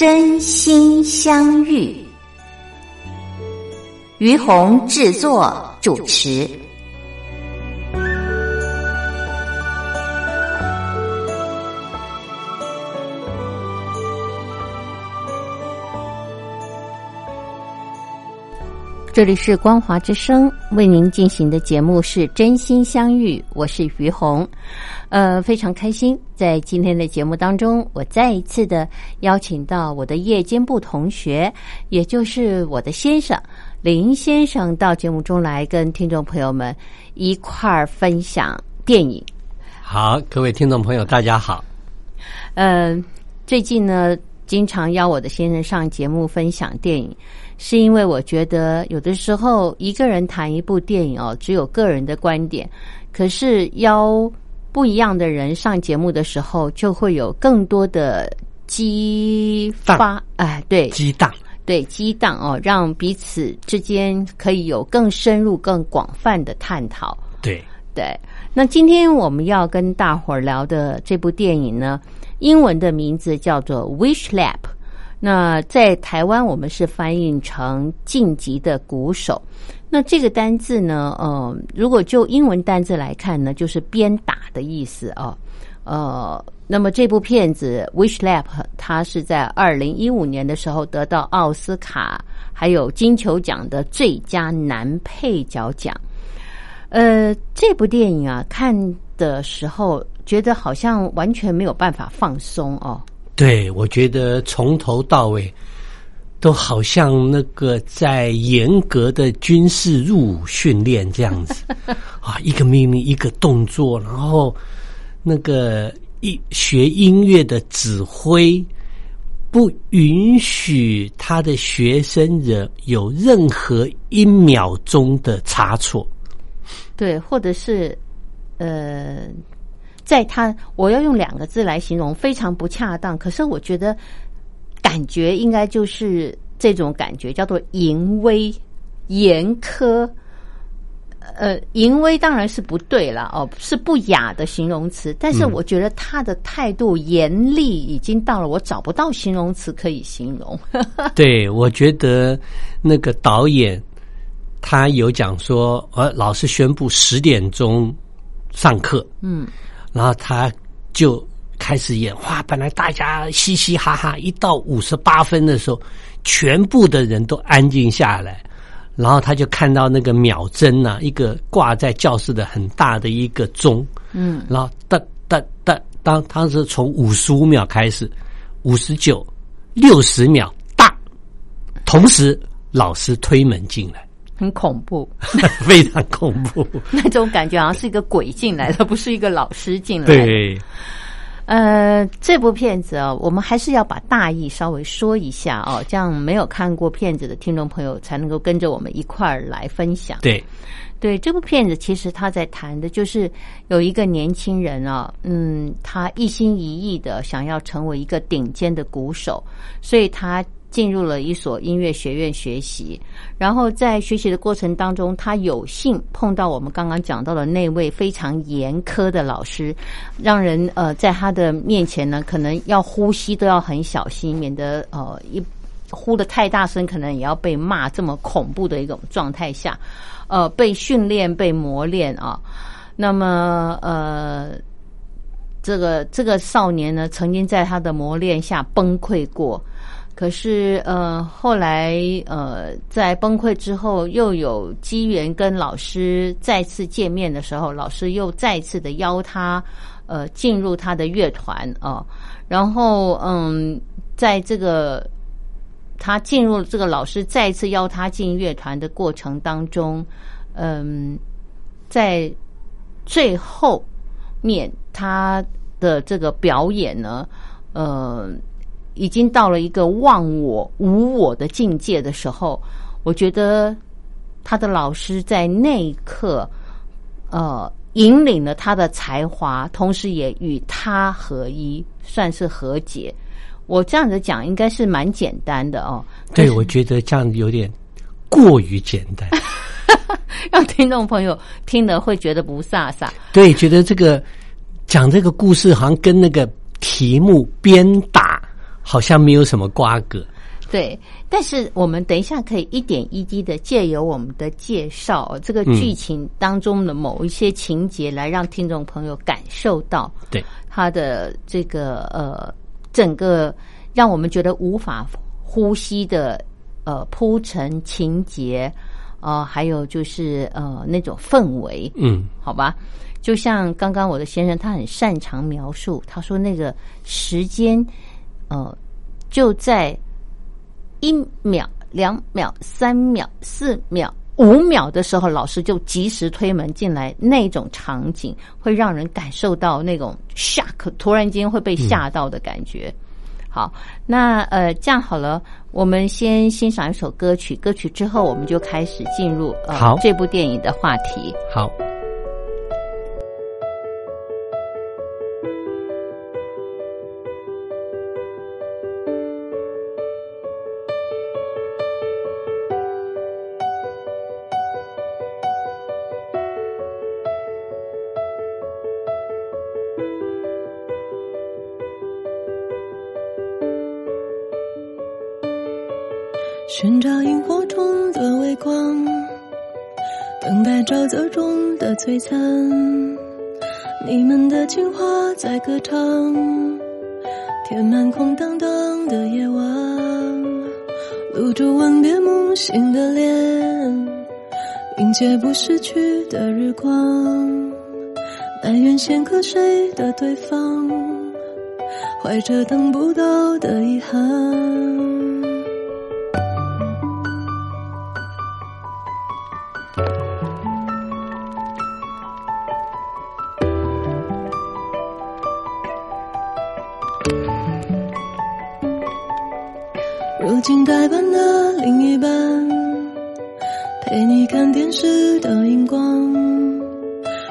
真心相遇，于红制作主持。这里是光华之声为您进行的节目是真心相遇，我是于红。呃，非常开心，在今天的节目当中，我再一次的邀请到我的夜间部同学，也就是我的先生林先生，到节目中来跟听众朋友们一块儿分享电影。好，各位听众朋友，大家好。嗯，最近呢，经常邀我的先生上节目分享电影，是因为我觉得有的时候一个人谈一部电影哦，只有个人的观点，可是邀。不一样的人上节目的时候，就会有更多的激发，哎，对，激荡，对，激荡哦，让彼此之间可以有更深入、更广泛的探讨。对，对。那今天我们要跟大伙儿聊的这部电影呢，英文的名字叫做《Wish Lab》。那在台湾，我们是翻译成“晋级的鼓手”。那这个单字呢？呃，如果就英文单字来看呢，就是鞭打的意思哦。呃，那么这部片子《Wish Lab》它是在二零一五年的时候得到奥斯卡还有金球奖的最佳男配角奖。呃，这部电影啊，看的时候觉得好像完全没有办法放松哦。对，我觉得从头到尾都好像那个在严格的军事入伍训练这样子 啊，一个命令一个动作，然后那个一学音乐的指挥不允许他的学生人有任何一秒钟的差错，对，或者是呃。在他，我要用两个字来形容，非常不恰当。可是我觉得，感觉应该就是这种感觉，叫做淫威、严苛。呃，淫威当然是不对了哦，是不雅的形容词。但是我觉得他的态度严厉，已经到了我找不到形容词可以形容。对，我觉得那个导演他有讲说，呃，老师宣布十点钟上课，嗯。然后他就开始演，哇！本来大家嘻嘻哈哈，一到五十八分的时候，全部的人都安静下来。然后他就看到那个秒针呢，一个挂在教室的很大的一个钟，嗯，然后哒哒哒，当当时从五十五秒开始，五十九、六十秒，大，同时老师推门进来。很恐怖，非常恐怖。那种感觉好像是一个鬼进来的，不是一个老师进来。对，呃，这部片子啊，我们还是要把大意稍微说一下哦，这样没有看过片子的听众朋友才能够跟着我们一块儿来分享。对，对，这部片子其实他在谈的就是有一个年轻人啊，嗯，他一心一意的想要成为一个顶尖的鼓手，所以他。进入了一所音乐学院学习，然后在学习的过程当中，他有幸碰到我们刚刚讲到的那位非常严苛的老师，让人呃在他的面前呢，可能要呼吸都要很小心，免得呃一呼的太大声，可能也要被骂。这么恐怖的一种状态下，呃，被训练、被磨练啊。那么呃，这个这个少年呢，曾经在他的磨练下崩溃过。可是，呃，后来，呃，在崩溃之后，又有机缘跟老师再次见面的时候，老师又再次的邀他，呃，进入他的乐团啊。然后，嗯，在这个他进入这个老师再次邀他进乐团的过程当中，嗯，在最后面他的这个表演呢，呃，已经到了一个忘我无我的境界的时候，我觉得他的老师在那一刻，呃，引领了他的才华，同时也与他合一，算是和解。我这样子讲应该是蛮简单的哦。对，我觉得这样有点过于简单，让听众朋友听了会觉得不飒飒。对，觉得这个讲这个故事好像跟那个题目鞭打好像没有什么瓜葛。对，但是我们等一下可以一点一滴的借由我们的介绍，这个剧情当中的某一些情节，来让听众朋友感受到对他的这个呃。整个让我们觉得无法呼吸的呃铺陈情节，呃，还有就是呃那种氛围，嗯，好吧，就像刚刚我的先生，他很擅长描述，他说那个时间，呃，就在一秒、两秒、三秒、四秒、五秒的时候，老师就及时推门进来，那种场景会让人感受到那种 shock，突然间会被吓到的感觉。好，那呃，这样好了，我们先欣赏一首歌曲，歌曲之后我们就开始进入呃这部电影的话题。好。色中的璀璨。你们的情话在歌唱，填满空荡荡的夜晚。露珠吻别梦醒的脸，迎接不逝去的日光。埋怨先瞌睡的对方，怀着等不到的遗憾。如今代班的另一半，陪你看电视的荧光，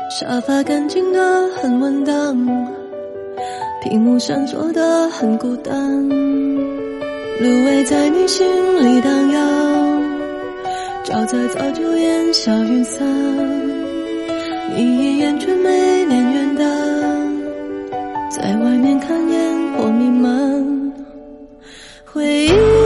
沙发干净的很稳当，屏幕闪烁的很孤单，芦苇在你心里荡漾，沼泽早就烟消云散，你一眼却没念远的，在外面看烟火弥漫，回忆。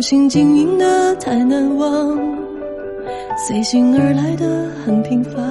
心经营的太难忘，随心而来的很平凡。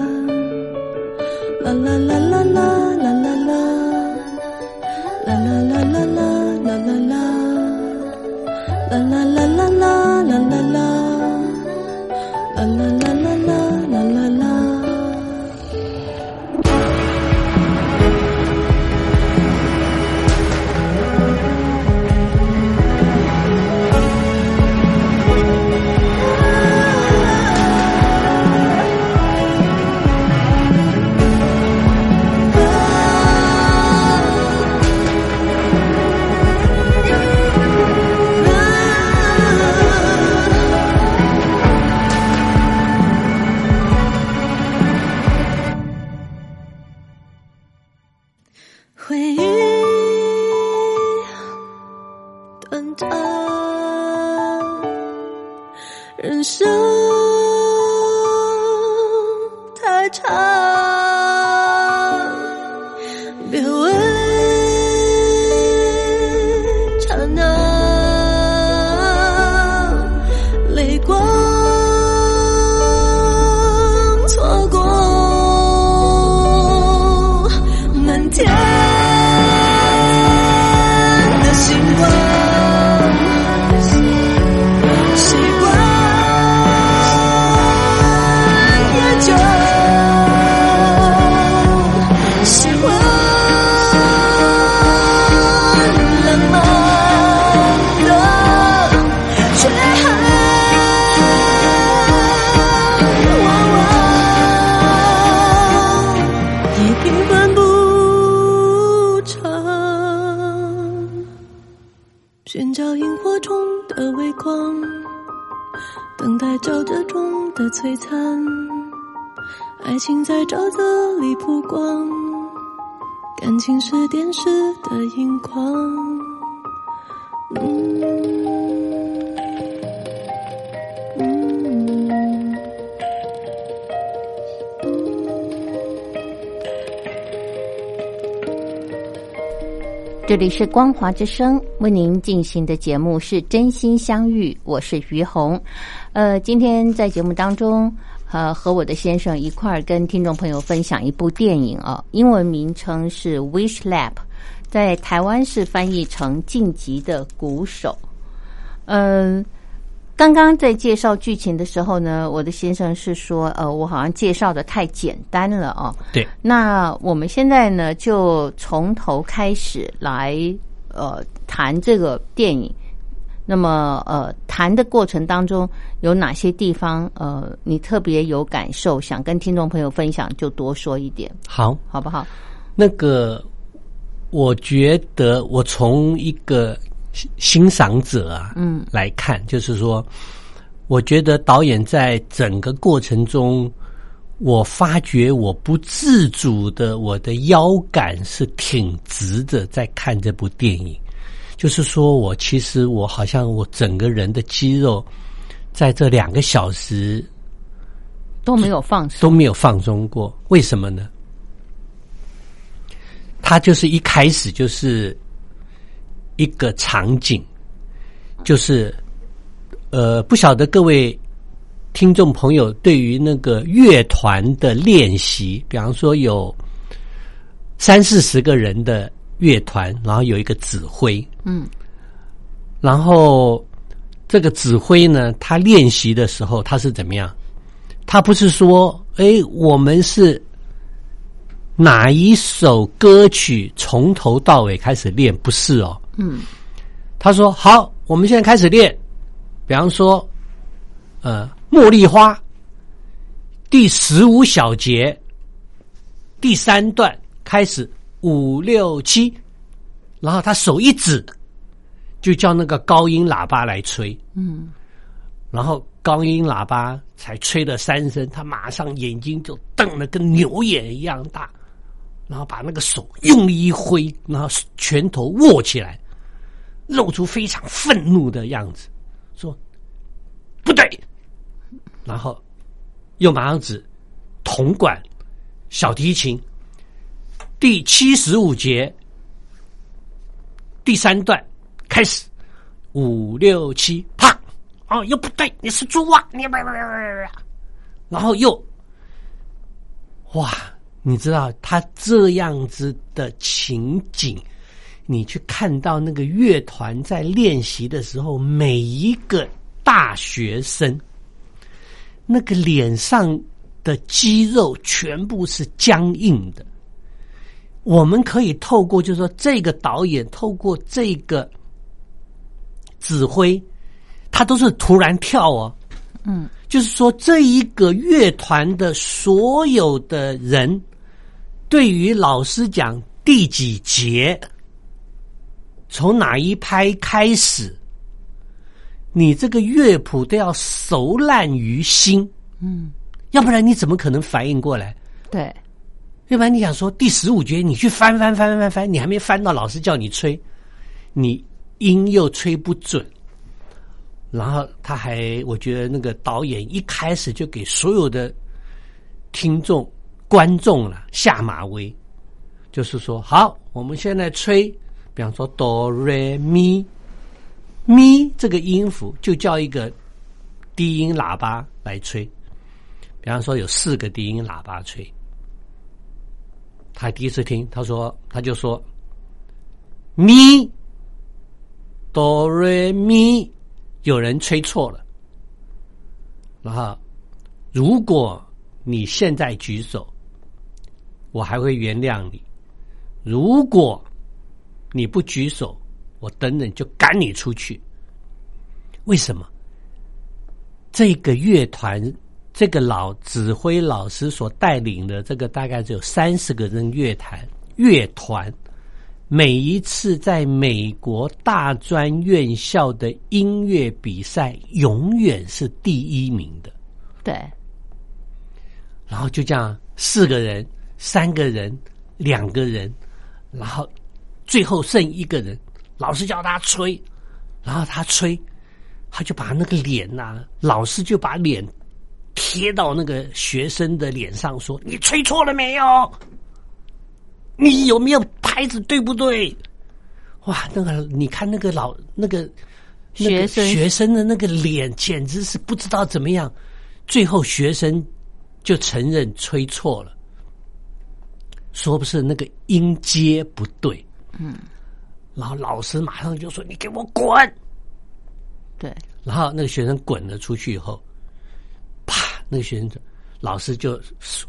寻找萤火虫的微光，等待沼泽中的璀璨，爱情在沼泽里曝光，感情是电视的荧光。这里是光华之声为您进行的节目是真心相遇，我是于红。呃，今天在节目当中，呃，和我的先生一块儿跟听众朋友分享一部电影啊，英文名称是《Wish Lab》，在台湾是翻译成《晋级的鼓手》。嗯、刚刚在介绍剧情的时候呢，我的先生是说，呃，我好像介绍的太简单了哦。对，那我们现在呢，就从头开始来呃谈这个电影。那么呃，谈的过程当中有哪些地方呃你特别有感受，想跟听众朋友分享，就多说一点，好，好不好？那个，我觉得我从一个欣欣赏者啊，嗯，来看，就是说，我觉得导演在整个过程中，我发觉我不自主的，我的腰杆是挺直的，在看这部电影。就是说我其实我好像我整个人的肌肉，在这两个小时都没有放松，都没有放松过，为什么呢？他就是一开始就是一个场景，就是呃，不晓得各位听众朋友对于那个乐团的练习，比方说有三四十个人的乐团，然后有一个指挥，嗯，然后这个指挥呢，他练习的时候他是怎么样？他不是说，哎，我们是哪一首歌曲从头到尾开始练？不是哦，嗯，他说好，我们现在开始练。比方说，呃，《茉莉花》第十五小节第三段开始，五六七，然后他手一指，就叫那个高音喇叭来吹，嗯，然后高音喇叭才吹了三声，他马上眼睛就瞪得跟牛眼一样大，然后把那个手用力一挥，然后拳头握起来，露出非常愤怒的样子，说不对，然后又马上指铜管、小提琴第七十五节第三段开始，五六七，啪！哦，又不对，你是猪啊！你然后又，哇！你知道他这样子的情景，你去看到那个乐团在练习的时候，每一个大学生，那个脸上的肌肉全部是僵硬的。我们可以透过，就是说，这个导演透过这个指挥，他都是突然跳哦，嗯，就是说，这一个乐团的所有的人，对于老师讲第几节，从哪一拍开始，你这个乐谱都要熟烂于心，嗯，要不然你怎么可能反应过来？对，要不然你想说第十五节你去翻翻翻翻翻翻，你还没翻到老师叫你吹，你音又吹不准。然后他还，我觉得那个导演一开始就给所有的听众、观众了下马威，就是说，好，我们现在吹，比方说哆瑞咪咪这个音符，就叫一个低音喇叭来吹。比方说有四个低音喇叭吹，他第一次听，他说他就说咪哆瑞咪，有人吹错了。然后，如果你现在举手，我还会原谅你；如果你不举手，我等等就赶你出去。为什么？这个乐团，这个老指挥老师所带领的这个大概只有三十个人乐团，乐团每一次在美国大专院校的音乐比赛，永远是第一名的。对，然后就这样，四个人、三个人、两个人，然后最后剩一个人，老师叫他吹，然后他吹。他就把那个脸呐，老师就把脸贴到那个学生的脸上，说：“你吹错了没有？你有没有拍子对不对？”哇，那个你看那个老那个学生学生的那个脸，简直是不知道怎么样。最后学生就承认吹错了，说不是那个音阶不对。嗯，然后老师马上就说：“你给我滚！”对，然后那个学生滚了出去以后，啪，那个学生老师就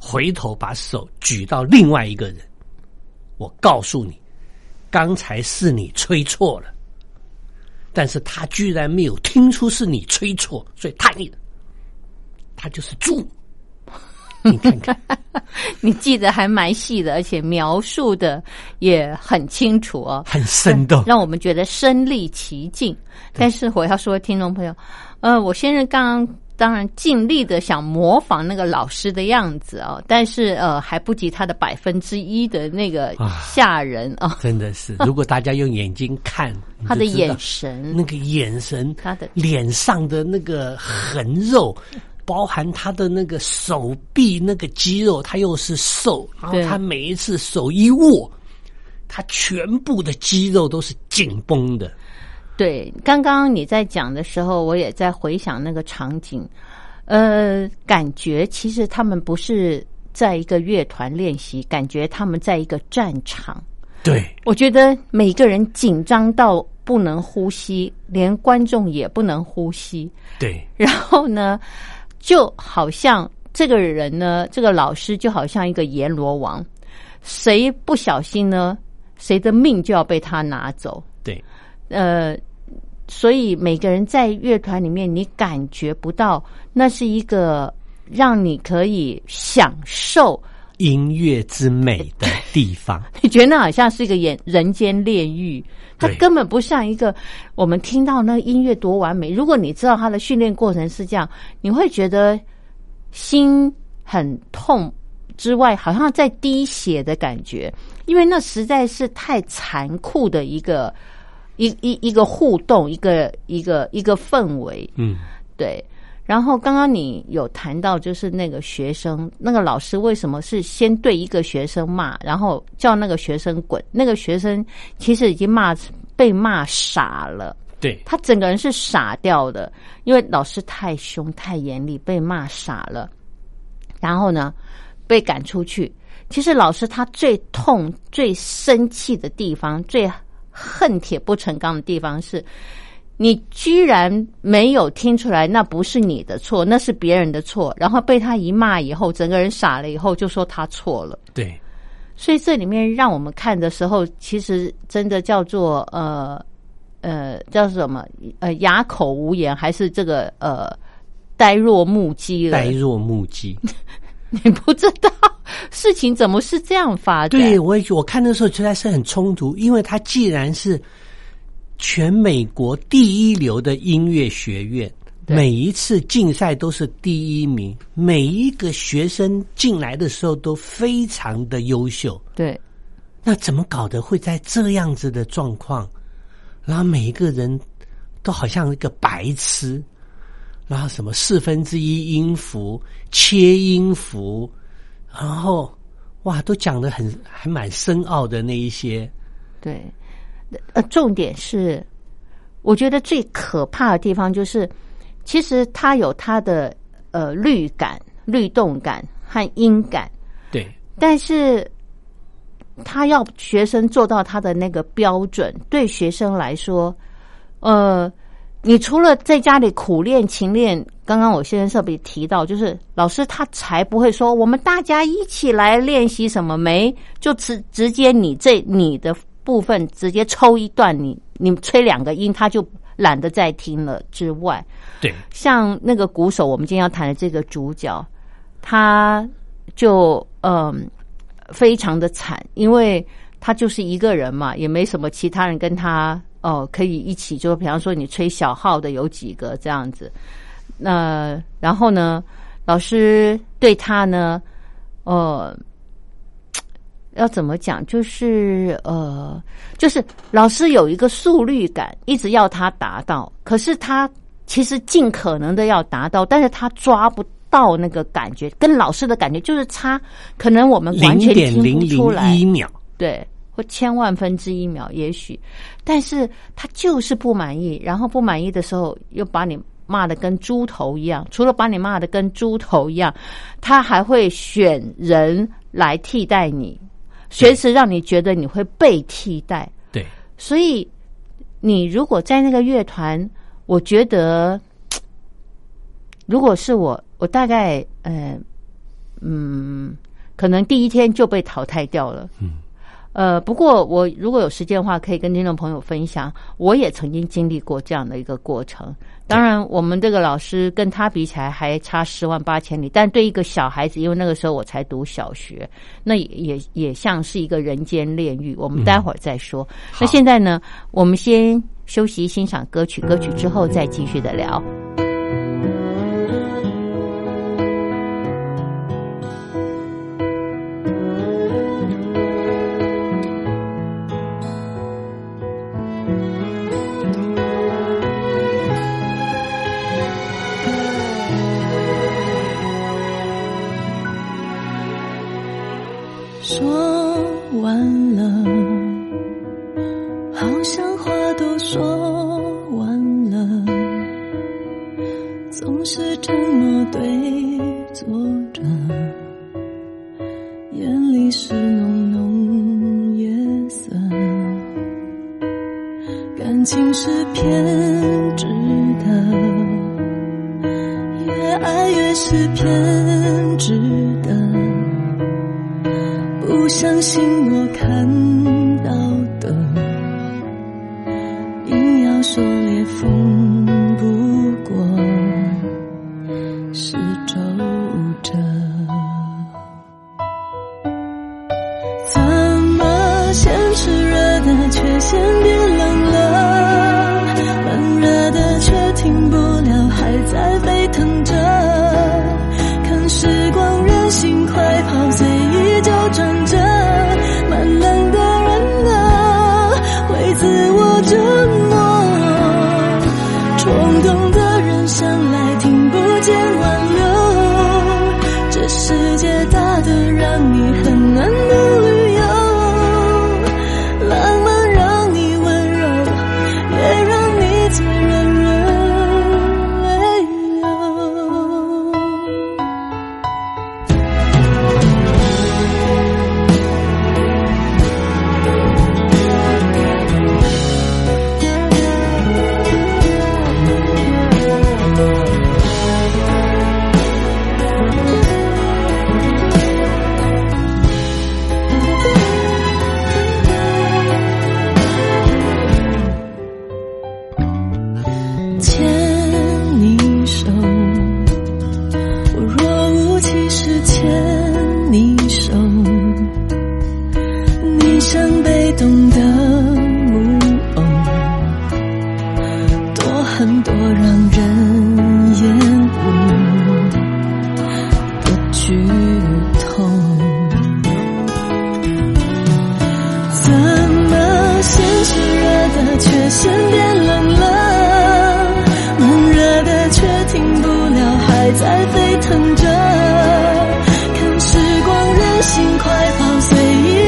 回头把手举到另外一个人。我告诉你，刚才是你吹错了，但是他居然没有听出是你吹错，所以他你他就是猪。你看看，你记得还蛮细的，而且描述的也很清楚哦，很生动，让我们觉得身临其境。但是我要说，听众朋友，呃，我先生刚刚当然尽力的想模仿那个老师的样子哦，但是呃，还不及他的百分之一的那个吓人啊！真的是，如果大家用眼睛看 他的眼神，那个眼神，他的脸上的那个横肉。包含他的那个手臂那个肌肉，他又是瘦，然后他每一次手一握，他全部的肌肉都是紧绷的。对，刚刚你在讲的时候，我也在回想那个场景，呃，感觉其实他们不是在一个乐团练习，感觉他们在一个战场。对，我觉得每个人紧张到不能呼吸，连观众也不能呼吸。对，然后呢？就好像这个人呢，这个老师就好像一个阎罗王，谁不小心呢，谁的命就要被他拿走。对，呃，所以每个人在乐团里面，你感觉不到那是一个让你可以享受音乐之美的地方。你觉得那好像是一个人人间炼狱，它根本不像一个我们听到那音乐多完美。如果你知道它的训练过程是这样，你会觉得心很痛之外，好像在滴血的感觉，因为那实在是太残酷的一个一一一个互动，一个一个一个氛围。嗯，对。然后刚刚你有谈到，就是那个学生，那个老师为什么是先对一个学生骂，然后叫那个学生滚？那个学生其实已经骂被骂傻了，对他整个人是傻掉的，因为老师太凶太严厉，被骂傻了。然后呢，被赶出去。其实老师他最痛、最生气的地方，最恨铁不成钢的地方是。你居然没有听出来，那不是你的错，那是别人的错。然后被他一骂以后，整个人傻了以后，就说他错了。对，所以这里面让我们看的时候，其实真的叫做呃呃叫什么呃哑口无言，还是这个呃呆若木鸡了？呆若木鸡，你不知道事情怎么是这样发展？对我我看的时候实在是很冲突，因为他既然是。全美国第一流的音乐学院，每一次竞赛都是第一名，每一个学生进来的时候都非常的优秀。对，那怎么搞的会在这样子的状况？然后每一个人都好像一个白痴，然后什么四分之一音符、切音符，然后哇，都讲的很还蛮深奥的那一些。对。呃，重点是，我觉得最可怕的地方就是，其实它有它的呃律感、律动感和音感，对。但是，他要学生做到他的那个标准，对学生来说，呃，你除了在家里苦练勤练，刚刚我先生特别提到，就是老师他才不会说我们大家一起来练习什么没，就直直接你这你的部分直接抽一段，你你吹两个音，他就懒得再听了。之外，对，像那个鼓手，我们今天要谈的这个主角，他就嗯非常的惨，因为他就是一个人嘛，也没什么其他人跟他哦可以一起，就比方说你吹小号的有几个这样子。那然后呢，老师对他呢，呃，要怎么讲？就是呃，就是老师有一个速率感，一直要他达到，可是他其实尽可能的要达到，但是他抓不到那个感觉，跟老师的感觉就是差，可能我们完全听不出来。一秒，对，或千万分之一秒，也许，但是他就是不满意，然后不满意的时候又把你骂的跟猪头一样，除了把你骂的跟猪头一样，他还会选人来替代你，随时让你觉得你会被替代。对，所以你如果在那个乐团，我觉得，如果是我，我大概呃嗯，可能第一天就被淘汰掉了。嗯。呃，不过我如果有时间的话，可以跟听众朋友分享，我也曾经经历过这样的一个过程。当然，我们这个老师跟他比起来还差十万八千里，但对一个小孩子，因为那个时候我才读小学，那也也也像是一个人间炼狱。我们待会儿再说。那现在呢，我们先休息欣赏歌曲，歌曲之后再继续的聊。说完了，好像话都说完了，总是沉默对坐着，眼里是浓浓夜色，感情是偏执的，越爱越是偏执的。不相信我看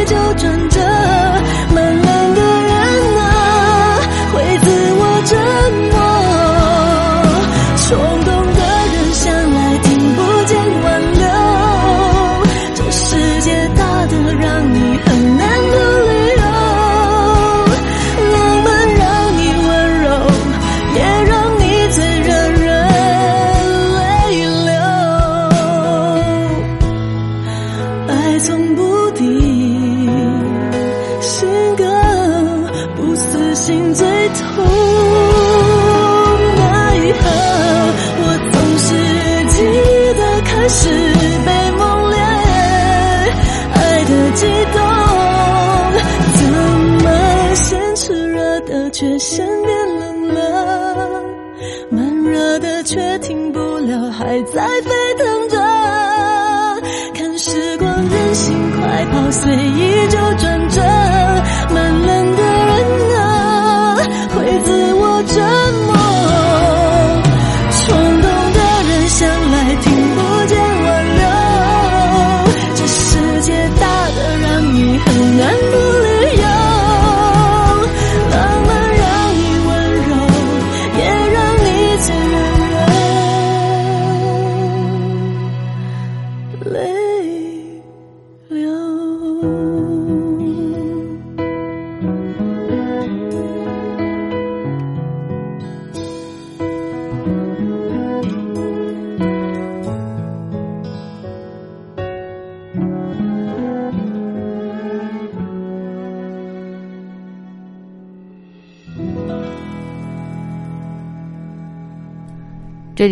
就转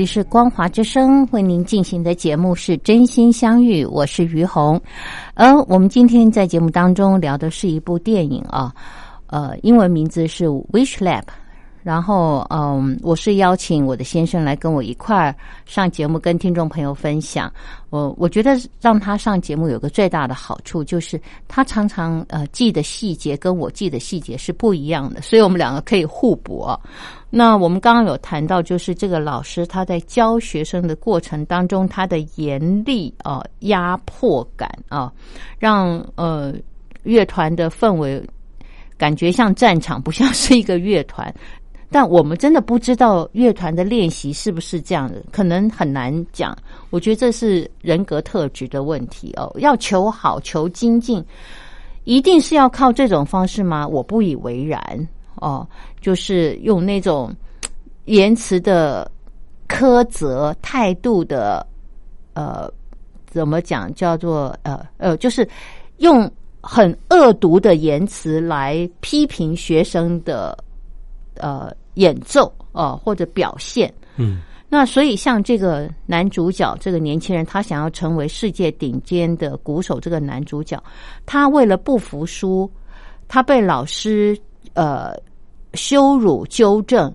是光华之声为您进行的节目是真心相遇，我是于红。而我们今天在节目当中聊的是一部电影啊，呃，英文名字是《Wish Lab》。然后，嗯，我是邀请我的先生来跟我一块儿上节目，跟听众朋友分享。我我觉得让他上节目有个最大的好处，就是他常常呃记的细节跟我记的细节是不一样的，所以我们两个可以互补。那我们刚刚有谈到，就是这个老师他在教学生的过程当中，他的严厉啊、压迫感啊，让呃乐团的氛围感觉像战场，不像是一个乐团。但我们真的不知道乐团的练习是不是这样的，可能很难讲。我觉得这是人格特质的问题哦。要求好、求精进，一定是要靠这种方式吗？我不以为然哦。就是用那种言辞的苛责、态度的呃，怎么讲叫做呃呃，就是用很恶毒的言辞来批评学生的。呃，演奏哦、或者表现，嗯，那所以像这个男主角，这个年轻人，他想要成为世界顶尖的鼓手，这个男主角，他为了不服输，他被老师呃羞辱纠正，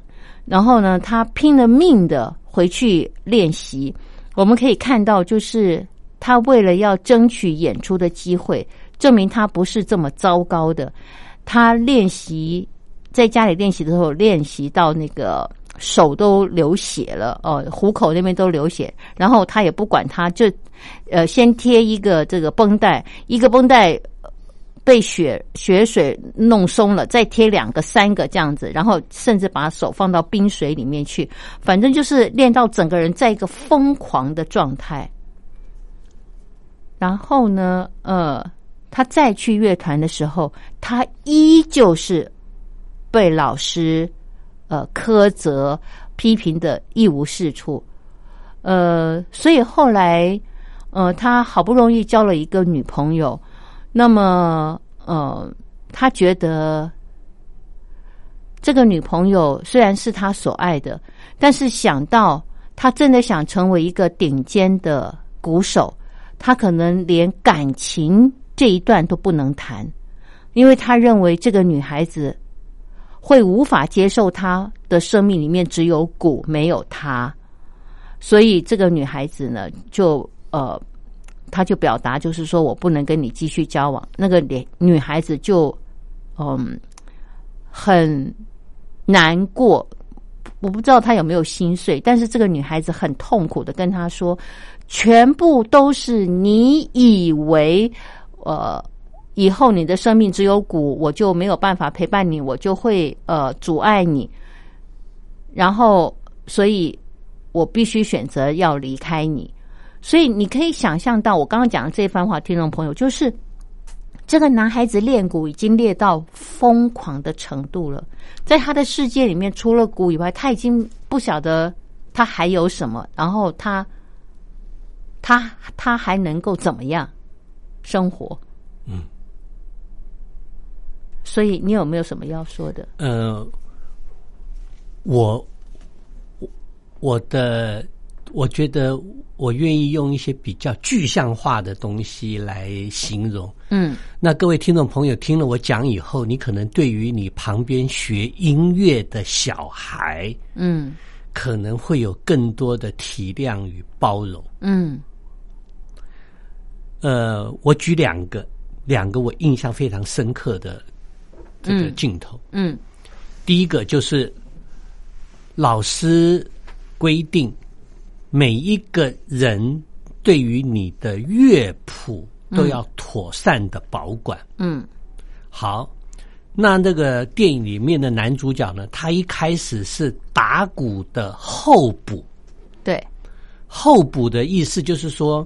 然后呢，他拼了命的回去练习。我们可以看到，就是他为了要争取演出的机会，证明他不是这么糟糕的，他练习。在家里练习的时候，练习到那个手都流血了哦，虎口那边都流血，然后他也不管他，就呃先贴一个这个绷带，一个绷带被血血水弄松了，再贴两个、三个这样子，然后甚至把手放到冰水里面去，反正就是练到整个人在一个疯狂的状态。然后呢，呃，他再去乐团的时候，他依旧是。被老师呃苛责、批评的一无是处，呃，所以后来呃，他好不容易交了一个女朋友，那么呃，他觉得这个女朋友虽然是他所爱的，但是想到他真的想成为一个顶尖的鼓手，他可能连感情这一段都不能谈，因为他认为这个女孩子。会无法接受他的生命里面只有鼓没有他，所以这个女孩子呢，就呃，她就表达就是说我不能跟你继续交往。那个女女孩子就嗯很难过，我不知道她有没有心碎，但是这个女孩子很痛苦的跟他说，全部都是你以为呃。以后你的生命只有鼓，我就没有办法陪伴你，我就会呃阻碍你。然后，所以我必须选择要离开你。所以你可以想象到，我刚刚讲的这番话，听众朋友，就是这个男孩子练鼓已经练到疯狂的程度了，在他的世界里面，除了鼓以外，他已经不晓得他还有什么。然后他他他还能够怎么样生活？嗯。所以你有没有什么要说的？呃，我我我的我觉得我愿意用一些比较具象化的东西来形容。嗯那各位听众朋友听了我讲以后，你可能对于你旁边学音乐的小孩，嗯可能会有更多的体谅与包容。嗯呃，我举两个两个我印象非常深刻的这个嗯。镜头。嗯。第一个就是老师规定每一个人对于你的乐谱都要妥善的保管。嗯。好，那那个电影里面的男主角呢，他一开始是打鼓的候补，对，候补的意思就是说，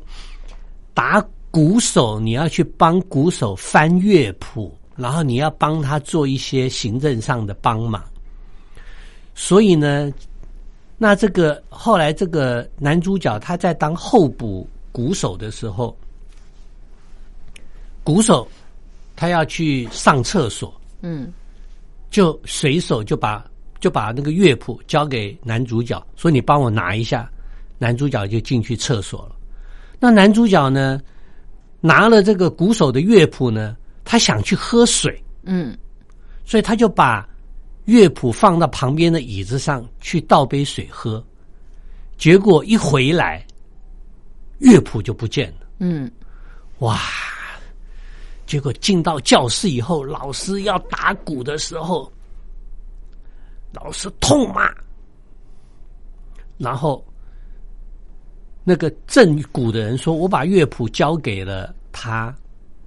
打鼓手你要去帮鼓手翻乐谱，然后你要帮他做一些行政上的帮忙。所以呢，那这个后来这个男主角他在当候补鼓手的时候，鼓手他要去上厕所，嗯就随手就把就把那个乐谱交给男主角，说你帮我拿一下。男主角就进去厕所了。那男主角呢，拿了这个鼓手的乐谱呢，他想去喝水，嗯所以他就把乐谱放到旁边的椅子上去倒杯水喝。结果一回来，乐谱就不见了。嗯哇！结果进到教室以后，老师要打鼓的时候，老师痛骂，然后那个正鼓的人说：“我把乐谱交给了他，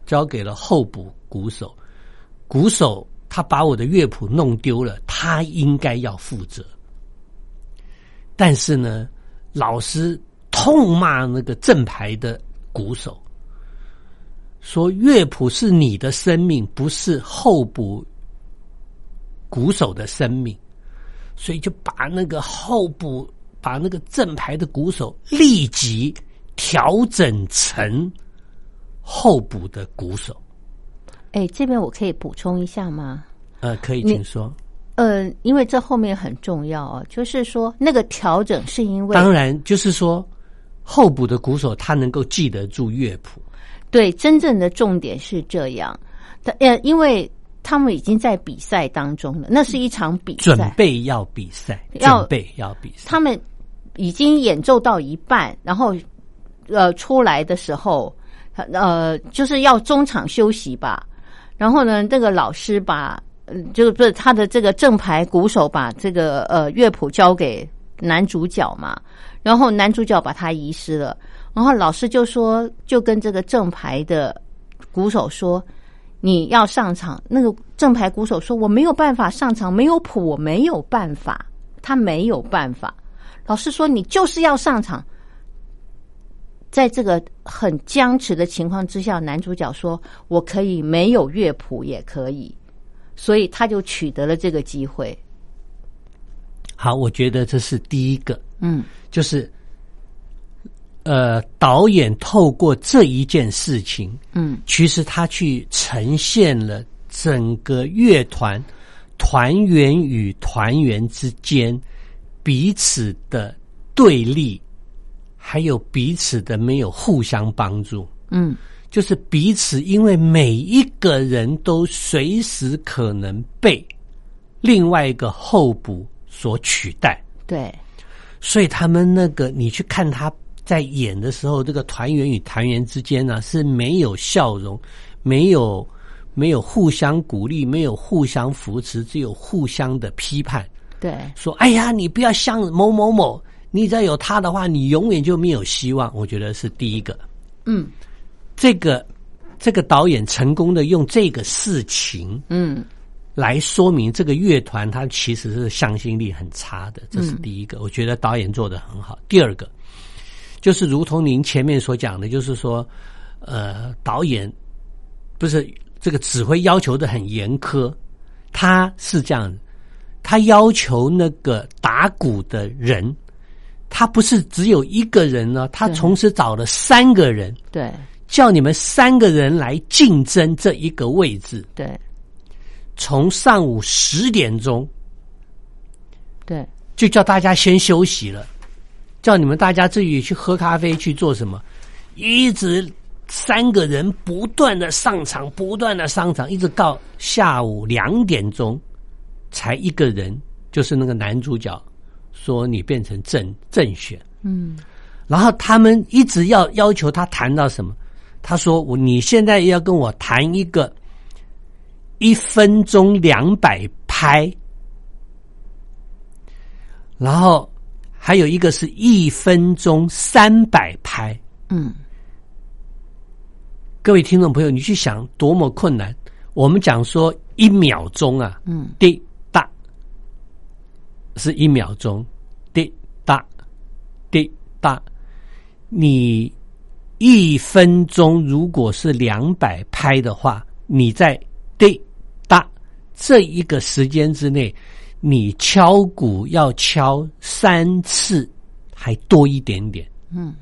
交给了候补鼓手，鼓手他把我的乐谱弄丢了，他应该要负责。”但是呢，老师痛骂那个正牌的鼓手，说乐谱是你的生命，不是候补鼓手的生命，所以就把那个候补，把那个正牌的鼓手立即调整成候补的鼓手。哎，这边我可以补充一下吗？呃，可以请说。呃，因为这后面很重要哦，就是说那个调整是因为当然，就是说候补的鼓手他能够记得住乐谱。对真正的重点是这样，但呃，因为他们已经在比赛当中了，那是一场比赛准，备要比赛，要准备要比赛。他们已经演奏到一半，然后呃出来的时候，呃就是要中场休息吧。然后呢，这个老师把呃就是不是他的这个正牌鼓手把这个呃乐谱交给男主角嘛，然后男主角把他遗失了，然后老师就说就跟这个正牌的鼓手说。你要上场，那个正牌鼓手说我没有办法上场，没有谱，我没有办法，他没有办法。老师说你就是要上场。在这个很僵持的情况之下，男主角说我可以没有乐谱也可以，所以他就取得了这个机会。好，我觉得这是第一个，嗯。就是呃，导演透过这一件事情，嗯。其实他去呈现了整个乐团团员与团员之间彼此的对立，还有彼此的没有互相帮助。嗯。就是彼此，因为每一个人都随时可能被另外一个候补所取代，对，所以他们那个你去看他在演的时候，这个团员与团员之间呢、是没有笑容，没有没有互相鼓励，没有互相扶持，只有互相的批判，对，说：“哎呀，你不要像某某某，你只要有他的话，你永远就没有希望。”我觉得是第一个。嗯这个这个导演成功的用这个事情嗯来说明这个乐团它其实是向心力很差的，这是第一个。我觉得导演做的很好。第二个就是如同您前面所讲的，就是说，呃，导演不是这个指挥要求的很严苛，他是这样，他要求那个打鼓的人。他不是只有一个人呢，他同时找了三个人，对。叫你们三个人来竞争这一个位置，对。从上午十点钟对，就叫大家先休息了，叫你们大家自己去喝咖啡去做什么，一直三个人不断的上场，不断的上场，一直到下午两点钟，才一个人，就是那个男主角说你变成正正选，嗯。然后他们一直要要求他谈到什么？他说：“我你现在要跟我谈一个一分钟两百拍，然后还有一个是一分钟三百拍。嗯，各位听众朋友，你去想多么困难。我们讲说一秒钟啊，嗯，滴答。是一秒钟，滴答，你一分钟如果是两百拍的话，你在滴答这一个时间之内，你敲鼓要敲三次，还多一点点。嗯，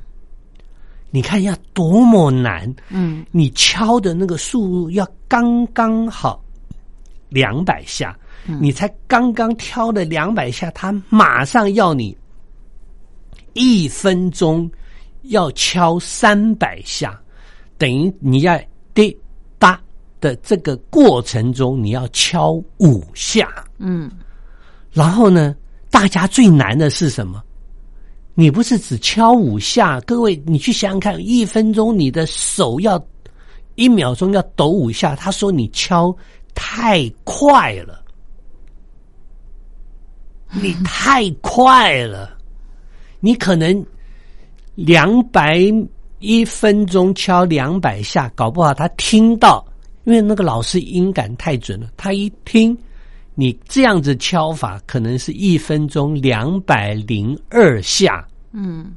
你看要多么难。嗯，你敲的那个速度要刚刚好两百下，你才刚刚挑了两百下，他马上要你一分钟要敲三百下，等于你在滴答的这个过程中，你要敲五下。嗯，然后呢，大家最难的是什么？你不是只敲五下，各位，你去想想看，一分钟你的手要一秒钟要抖五下，他说你敲太快了，你太快了，你可能两百一分钟敲两百下，搞不好他听到，因为那个老师音感太准了，他一听你这样子敲法，可能是一分钟两百零二下，嗯，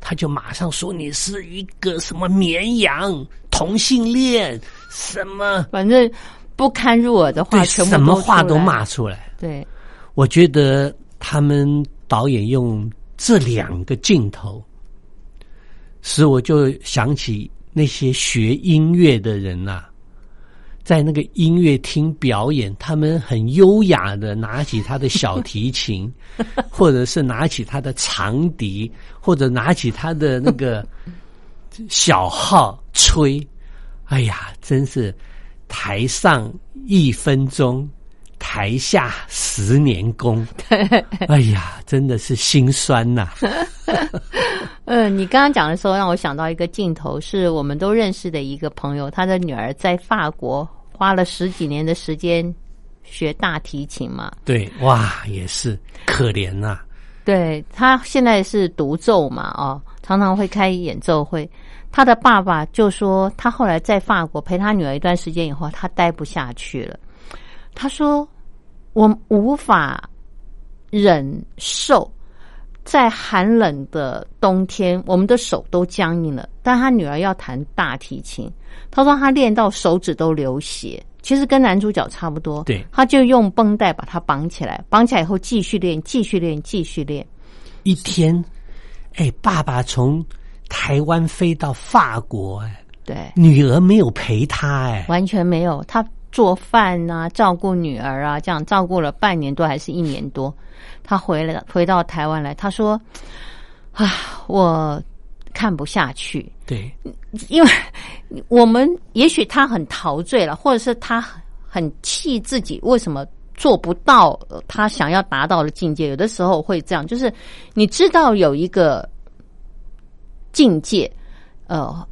他就马上说你是一个什么绵羊、同性恋，什么反正不堪入耳的话，对，全部什么话都骂。出来。对，我觉得他们导演用这两个镜头，使我就想起那些学音乐的人呐、在那个音乐厅表演，他们很优雅的拿起他的小提琴，或者是拿起他的长笛，或者拿起他的那个小号吹。哎呀，真是台上一分钟，台下十年功。哎呀，真的是心酸呐、嗯，你刚刚讲的时候，让我想到一个镜头，是我们都认识的一个朋友，他的女儿在法国花了十几年的时间学大提琴嘛。对，哇，也是可怜呐、对他现在是独奏嘛，哦，常常会开演奏会。他的爸爸就说，他后来在法国陪他女儿一段时间以后，他待不下去了。他说：“我无法忍受在寒冷的冬天，我们的手都僵硬了。但他女儿要弹大提琴，他说他练到手指都流血，其实跟男主角差不多。对他就用绷带把它绑起来，绑起来以后继续练，继续练，继续练。一天，哎，爸爸从台湾飞到法国，哎，对，女儿没有陪他，哎，完全没有他做饭啊，照顾女儿啊，这样照顾了半年多还是一年多。他回来回到台湾来，他说：“ 啊，我看不下去，对，因为 我们也许他很陶醉了，或者是他很气自己为什么做不到呃他想要达到的境界。有的时候会这样，就是你知道有一个境界，呃，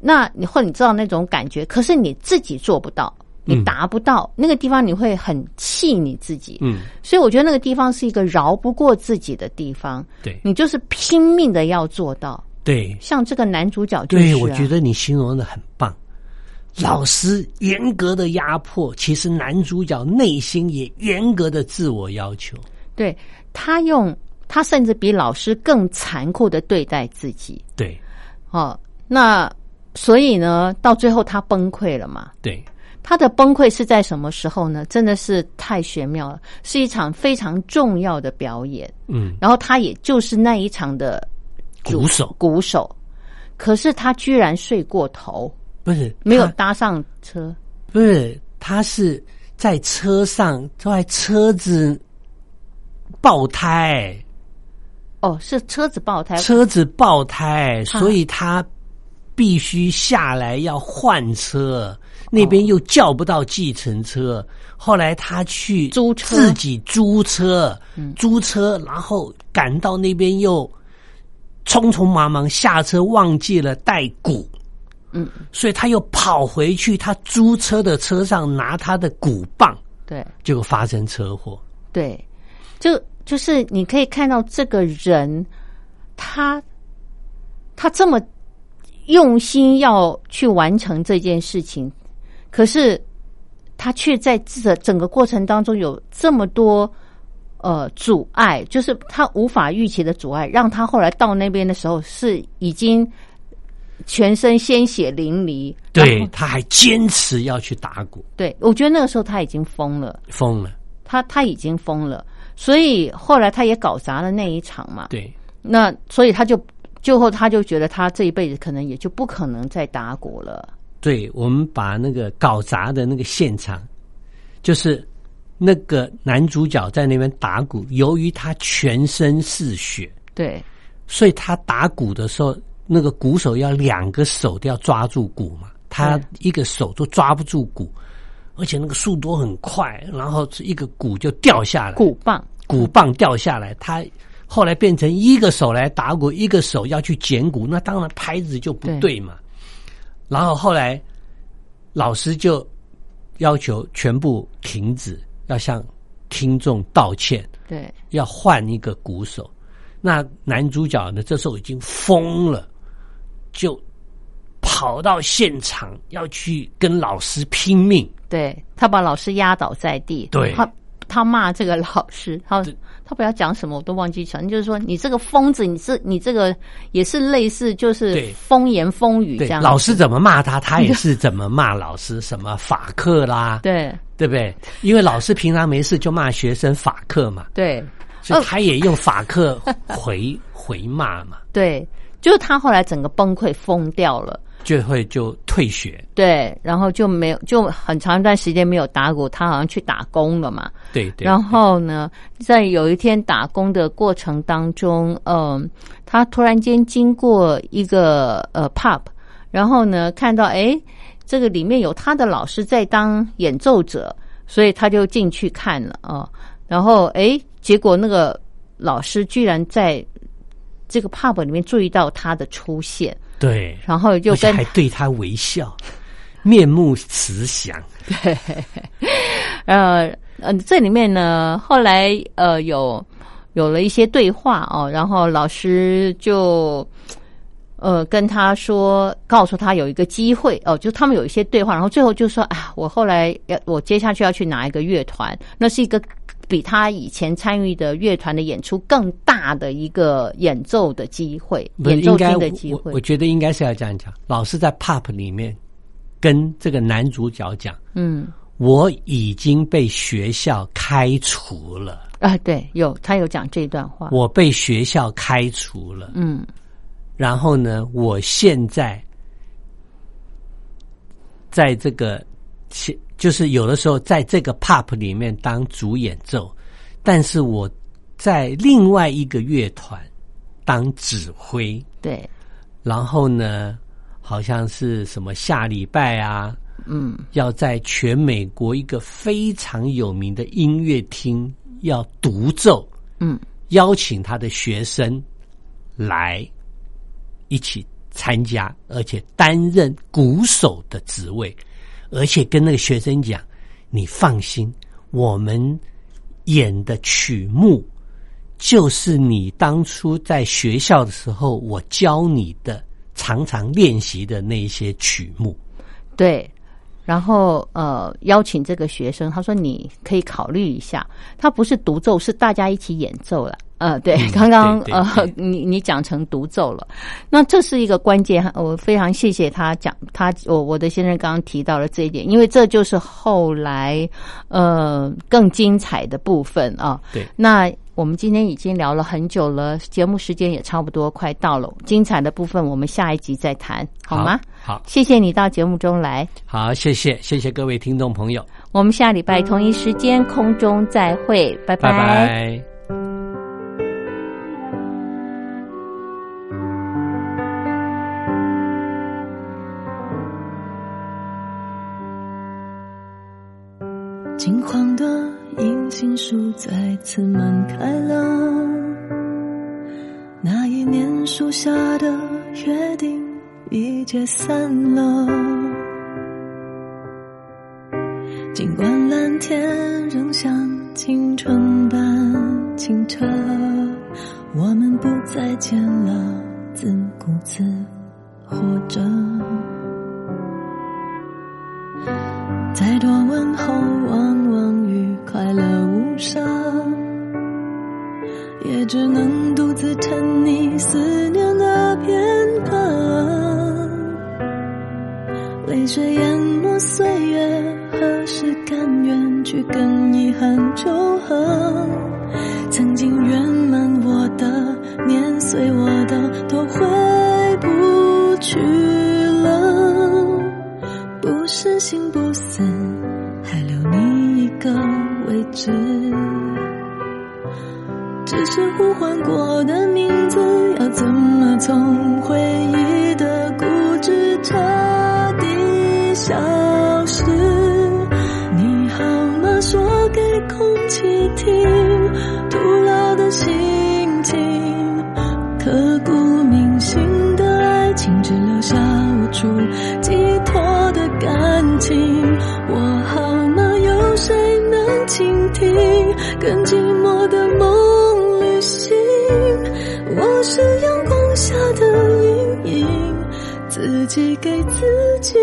那你或你知道那种感觉，可是你自己做不到，你嗯达不到、那个地方，你会很气你自己。嗯，所以我觉得那个地方是一个饶不过自己的地方，对，你就是拼命的要做到。对，像这个男主角就是、啊，对，我觉得你形容的很棒。老师严格的压迫，其实男主角内心也严格的自我要求。对他用他甚至比老师更残酷的对待自己对，哦。那所以呢，到最后他崩溃了嘛？对，他的崩溃是在什么时候呢？真的是太玄妙了，是一场非常重要的表演。嗯，然后他也就是那一场的鼓手。鼓手，可是他居然睡过头，不是没有搭上车。不是，他是在车上，在车子爆胎，哦，是车子爆胎，车子爆胎，啊。所以他必须下来要换车，那边又叫不到计程车。后来他去租车？自己租车，租车，然后赶到那边又匆匆忙忙下车，忘记了带鼓。嗯，所以他又跑回去他租车的车上拿他的鼓棒，对。结果发生车祸。对，就就是你可以看到这个人，他他这么用心要去完成这件事情，可是他却在这整个过程当中有这么多呃阻碍，就是他无法预期的阻碍，让他后来到那边的时候是已经全身鲜血淋漓。对，他还坚持要去打鼓，对，我觉得那个时候他已经疯了。疯了。他他已经疯了，所以后来他也搞砸了那一场嘛。对，那所以他就最后他就觉得他这一辈子可能也就不可能再打鼓了。对，我们把那个搞砸的那个现场，就是那个男主角在那边打鼓，由于他全身是血，对。所以他打鼓的时候，那个鼓手要两个手都要抓住鼓嘛，他一个手都抓不住鼓，而且那个速度很快，然后一个鼓就掉下来，鼓棒，鼓棒掉下来，他后来变成一个手来打鼓，一个手要去捡鼓，那当然拍子就不对嘛。然后后来老师就要求全部停止，要向听众道歉，对要换一个鼓手。那男主角呢，这时候已经疯了，就跑到现场要去跟老师拼命。对，他把老师压倒在地。对他他骂这个老师，他他不要讲什么我都忘记讲，就是说你这个疯子，你这你这个也是类似就是对风言风语这，样。老师怎么骂他，他也是怎么骂老师，什么法克啦，对对不对？因为老师平常没事就骂学生法克嘛，对所以他也用法克 回回骂嘛，对，就是他后来整个崩溃疯掉了。就会就退学。对，然后就没有，就很长一段时间没有打鼓，他好像去打工了嘛。对对，然后呢，在有一天打工的过程当中，嗯、他突然间经过一个呃 pub，然后呢看到哎，这个里面有他的老师在当演奏者，所以他就进去看了啊、然后哎，结果那个老师居然在这个 pub 里面注意到他的出现，对，然后就还对他微笑，面目慈祥。呃呃，这里面呢，后来呃有有了一些对话哦，然后老师就呃跟他说，告诉他有一个机会哦，就他们有一些对话，然后最后就说啊，我后来要我接下去要去哪一个乐团，那是一个。比他以前参与的乐团的演出更大的一个演奏的机会，演奏的机会我我。觉得应该是要这样讲。老师在 pub 里面跟这个男主角讲，嗯我已经被学校开除了，啊，对，有他有讲这段话。我被学校开除了。嗯然后呢，我现在在这个现就是有的时候在这个 pop 里面当主演奏，但是我在另外一个乐团当指挥。对，然后呢，好像是什么下礼拜啊，嗯。要在全美国一个非常有名的音乐厅要独奏，嗯。邀请他的学生来一起参加，而且担任鼓手的职位，而且跟那个学生讲：“你放心，我们演的曲目就是你当初在学校的时候我教你的，常常练习的那些曲目。对，然后呃，邀请这个学生，他说你可以考虑一下，他不是独奏，是大家一起演奏了。呃，对，刚刚呃，你你讲成独奏了，那这是一个关键，我非常谢谢他讲他我我的先生刚刚提到了这一点，因为这就是后来呃更精彩的部分啊。对，那我们今天已经聊了很久了，节目时间也差不多快到了，精彩的部分我们下一集再谈，好吗？好，谢谢你到节目中来。好，谢谢，谢谢各位听众朋友，我们下礼拜同一时间空中再会，拜拜下的约定已解散了，给空气听，徒劳的心情，刻骨铭心的爱情，只留下无处寄托的感情。我好吗？有谁能倾听？更寂寞的梦旅行。我是阳光下的阴影，自己给自己